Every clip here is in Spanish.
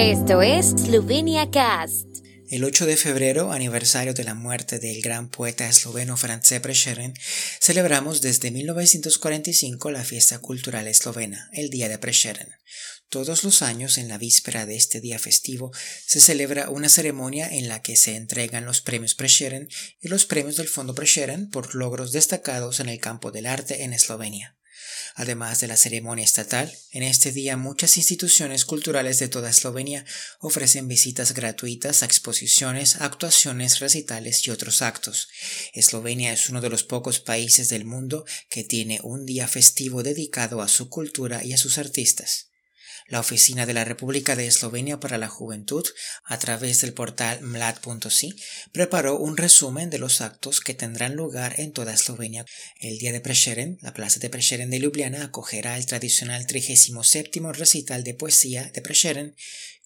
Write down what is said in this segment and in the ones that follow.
Esto es Slovenia Cast. El 8 de febrero, aniversario de la muerte del gran poeta esloveno Franz Prešeren, celebramos desde 1945 la fiesta cultural eslovena, el Día de Prešeren. Todos los años, en la víspera de este día festivo, se celebra una ceremonia en la que se entregan los premios Prešeren y los premios del Fondo Prešeren por logros destacados en el campo del arte en Eslovenia. Además de la ceremonia estatal, en este día muchas instituciones culturales de toda Eslovenia ofrecen visitas gratuitas a exposiciones, actuaciones, recitales y otros actos. Eslovenia es uno de los pocos países del mundo que tiene un día festivo dedicado a su cultura y a sus artistas. La Oficina de la República de Eslovenia para la Juventud, a través del portal mlad.si, preparó un resumen de los actos que tendrán lugar en toda Eslovenia. El día de Prešeren, la plaza de Prešeren de Ljubljana acogerá el tradicional 37 recital de poesía de Prešeren,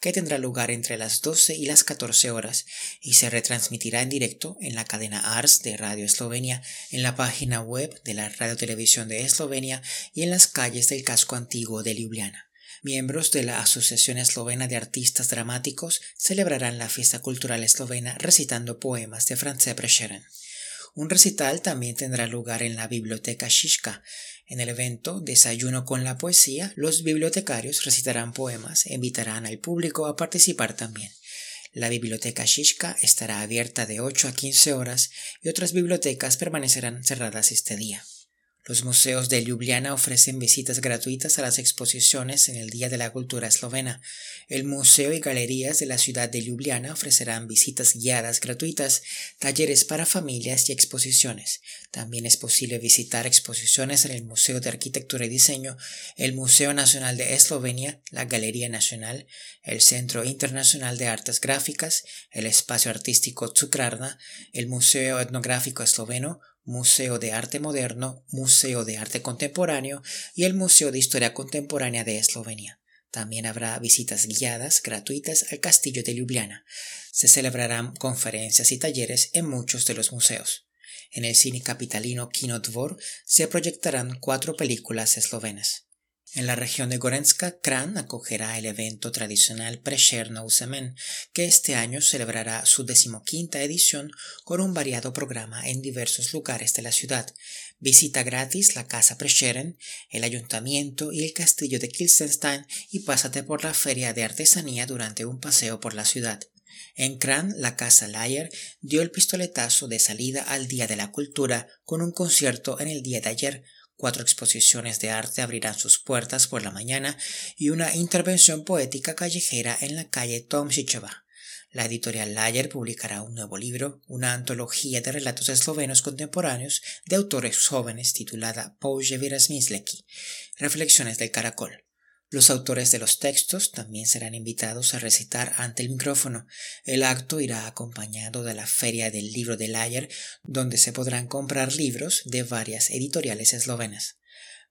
que tendrá lugar entre las 12 y las 14 horas y se retransmitirá en directo en la cadena ARS de Radio Eslovenia, en la página web de la Radio Televisión de Eslovenia y en las calles del casco antiguo de Ljubljana miembros de la Asociación Eslovena de Artistas Dramáticos celebrarán la fiesta cultural eslovena recitando poemas de Franz Prešeren. Un recital también tendrá lugar en la Biblioteca Shishka. En el evento Desayuno con la Poesía, los bibliotecarios recitarán poemas e invitarán al público a participar también. La biblioteca Shishka estará abierta de 8 a 15 horas y otras bibliotecas permanecerán cerradas este día. Los museos de Ljubljana ofrecen visitas gratuitas a las exposiciones en el Día de la Cultura Eslovena. El Museo y Galerías de la ciudad de Ljubljana ofrecerán visitas guiadas gratuitas, talleres para familias y exposiciones. También es posible visitar exposiciones en el Museo de Arquitectura y Diseño, el Museo Nacional de Eslovenia, la Galería Nacional, el Centro Internacional de Artes Gráficas, el Espacio Artístico Cukrarna, el Museo Etnográfico Esloveno, Museo de Arte Moderno, Museo de Arte Contemporáneo y el Museo de Historia Contemporánea de Eslovenia. También habrá visitas guiadas gratuitas al castillo de Ljubljana. Se celebrarán conferencias y talleres en muchos de los museos. En el cine capitalino Kinodvor se proyectarán cuatro películas eslovenas. En la región de Gorenska, Kran acogerá el evento tradicional Semen, que este año celebrará su decimoquinta edición con un variado programa en diversos lugares de la ciudad. Visita gratis la Casa Prescheren, el Ayuntamiento y el Castillo de Kilsenstein y pásate por la Feria de Artesanía durante un paseo por la ciudad. En Kran, la Casa Layer dio el pistoletazo de salida al Día de la Cultura con un concierto en el día de ayer, Cuatro exposiciones de arte abrirán sus puertas por la mañana y una intervención poética callejera en la calle Tomšičova. La editorial Layer publicará un nuevo libro, una antología de relatos eslovenos contemporáneos de autores jóvenes titulada Použe Misleki, Reflexiones del Caracol. Los autores de los textos también serán invitados a recitar ante el micrófono. El acto irá acompañado de la Feria del Libro de Layer, donde se podrán comprar libros de varias editoriales eslovenas.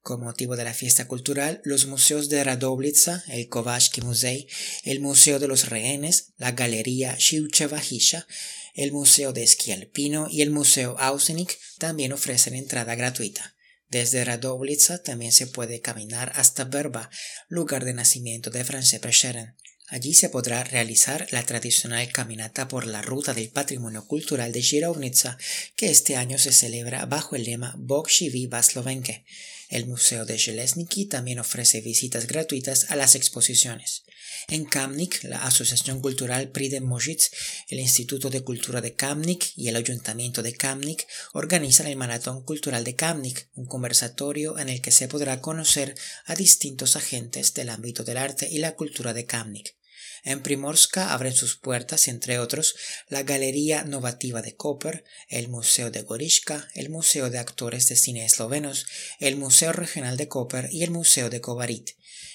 Con motivo de la fiesta cultural, los museos de Radoblica, el Kovački Musei, el Museo de los Rehenes, la Galería Shivchevajisha, el Museo de Esquí Alpino y el Museo Ausenik también ofrecen entrada gratuita. Desde Radoblica también se puede caminar hasta Verba, lugar de nacimiento de Franz Prešeren. Allí se podrá realizar la tradicional caminata por la ruta del patrimonio cultural de Žirovnica, que este año se celebra bajo el lema Bog živi Slovenke. El Museo de Železniky también ofrece visitas gratuitas a las exposiciones. En Kamnik, la Asociación Cultural Pride Mojic, el Instituto de Cultura de Kamnik y el Ayuntamiento de Kamnik organizan el Maratón Cultural de Kamnik, un conversatorio en el que se podrá conocer a distintos agentes del ámbito del arte y la cultura de Kamnik. En Primorska abren sus puertas, entre otros, la Galería Novativa de Koper, el Museo de Gorishka, el Museo de Actores de Cine Eslovenos, el Museo Regional de Koper y el Museo de Kovarit.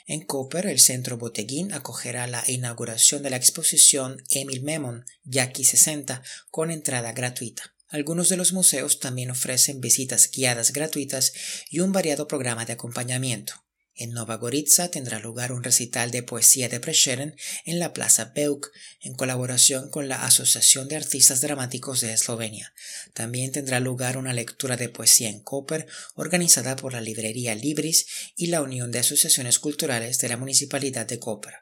En Koper, el Centro Boteguín acogerá la inauguración de la exposición Emil Memon, Jackie 60, con entrada gratuita. Algunos de los museos también ofrecen visitas guiadas gratuitas y un variado programa de acompañamiento. En Nova Gorica tendrá lugar un recital de poesía de Prešeren en la Plaza Beuk, en colaboración con la Asociación de Artistas Dramáticos de Eslovenia. También tendrá lugar una lectura de poesía en Koper, organizada por la librería Libris y la Unión de Asociaciones Culturales de la Municipalidad de Koper.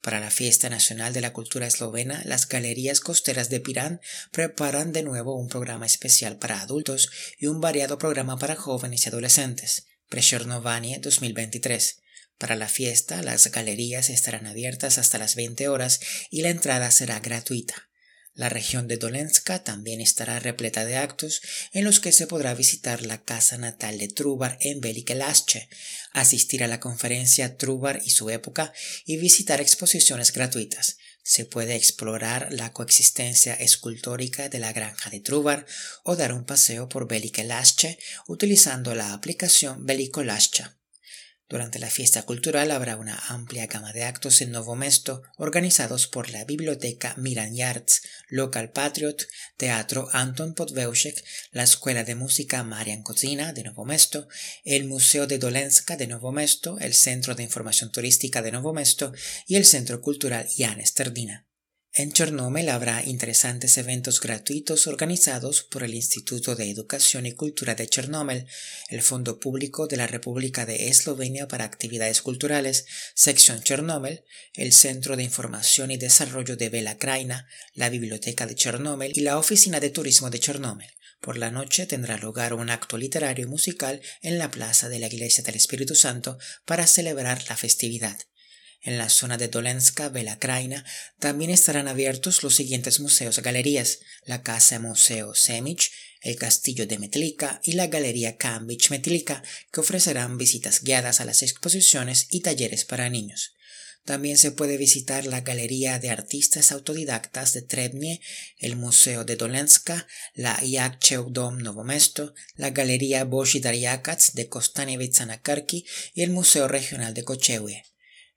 Para la Fiesta Nacional de la Cultura Eslovena, las Galerías Costeras de Pirán preparan de nuevo un programa especial para adultos y un variado programa para jóvenes y adolescentes, Prešernovanie 2023. Para la fiesta, las galerías estarán abiertas hasta las 20 horas y la entrada será gratuita. La región de Dolenska también estará repleta de actos en los que se podrá visitar la casa natal de Trubar en Velike asistir a la conferencia Trubar y su época y visitar exposiciones gratuitas. Se puede explorar la coexistencia escultórica de la granja de Trubar o dar un paseo por Velike utilizando la aplicación Velikolascha. Durante la fiesta cultural habrá una amplia gama de actos en Novo Mesto organizados por la Biblioteca Miran Yards, Local Patriot, Teatro Anton Podveushek, la Escuela de Música Marian Kozina de Novo Mesto, el Museo de Dolenska de Novo Mesto, el Centro de Información Turística de Novo Mesto y el Centro Cultural Jan Sterdina. En Chernomel habrá interesantes eventos gratuitos organizados por el Instituto de Educación y Cultura de Chernomel, el Fondo Público de la República de Eslovenia para Actividades Culturales, Sección Chernomel, el Centro de Información y Desarrollo de Vela Kraina, la Biblioteca de Chernomel y la Oficina de Turismo de Chernomel. Por la noche tendrá lugar un acto literario y musical en la plaza de la Iglesia del Espíritu Santo para celebrar la festividad. En la zona de Dolenska, Kraina, también estarán abiertos los siguientes museos galerías, la Casa Museo Semich, el Castillo de Metlika y la Galería Kambich Metlika, que ofrecerán visitas guiadas a las exposiciones y talleres para niños. También se puede visitar la Galería de Artistas Autodidactas de Trebnie, el Museo de Dolenska, la Yakchev Dom Novomesto, la Galería Boshi de Kostanevich y el Museo Regional de Kochewie.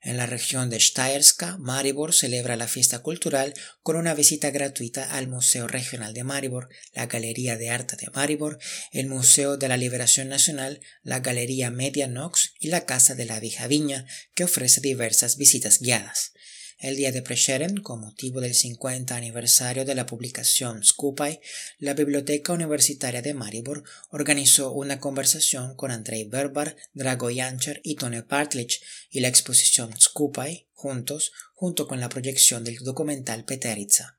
En la región de Steyerska, Maribor celebra la fiesta cultural con una visita gratuita al Museo Regional de Maribor, la Galería de Arte de Maribor, el Museo de la Liberación Nacional, la Galería Media Nox y la Casa de la Vieja Viña, que ofrece diversas visitas guiadas. El día de Prešeren, con motivo del 50 aniversario de la publicación Skupaj, la Biblioteca Universitaria de Maribor organizó una conversación con Andrei Berbar, Drago Jancher y Tone Partlich y la exposición Skupaj juntos, junto con la proyección del documental Peterica.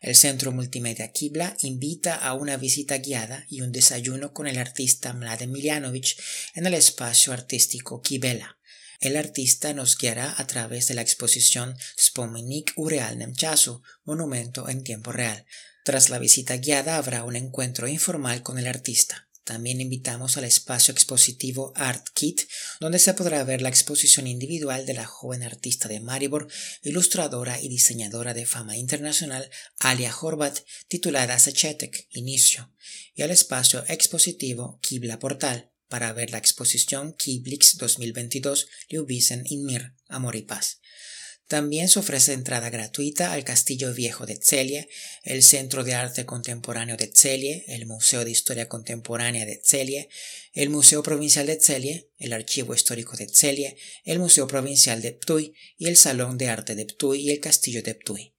El Centro Multimedia Kibla invita a una visita guiada y un desayuno con el artista Mladen Miljanovic en el espacio artístico Kibela. El artista nos guiará a través de la exposición Spomenik u realnem chasu, monumento en tiempo real. Tras la visita guiada habrá un encuentro informal con el artista. También invitamos al espacio expositivo Art Kit, donde se podrá ver la exposición individual de la joven artista de Maribor, ilustradora y diseñadora de fama internacional Alia Horvat, titulada Sechetek, Inicio, y al espacio expositivo Kibla Portal, para ver la exposición Kiblix 2022 Ljubisen in Mir, Amor y Paz. También se ofrece entrada gratuita al Castillo Viejo de Tselie, el Centro de Arte Contemporáneo de Tselie, el Museo de Historia Contemporánea de Tselie, el Museo Provincial de Tselie, el Archivo Histórico de Tselie, el Museo Provincial de Ptuy y el Salón de Arte de Ptuy y el Castillo de Ptuy.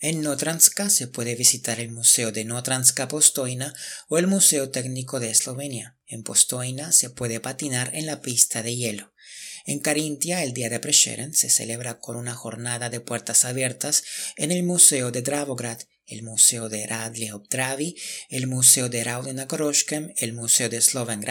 En Notranska se puede visitar el Museo de Notranska Postoina o el Museo Técnico de Eslovenia. En Postoina se puede patinar en la pista de hielo. En Carintia, el día de Prešeren se celebra con una jornada de puertas abiertas en el Museo de Dravograd, el Museo de Radlje Obdravi, el Museo de Raudena Koroškem, el Museo de Sloven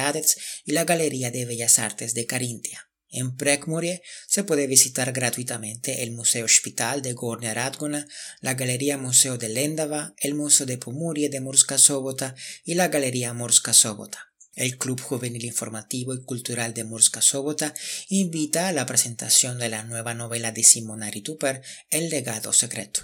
y la Galería de Bellas Artes de Carintia. En Prekmurje se puede visitar gratuitamente el Museo Hospital de Gornja Radgona, la Galería Museo de Lendava, el Museo de Pomurje de Murska Sobota y la Galería Murska Sobota. El Club Juvenil Informativo y Cultural de Murska Sobota invita a la presentación de la nueva novela de Simona Tupper, El legado secreto.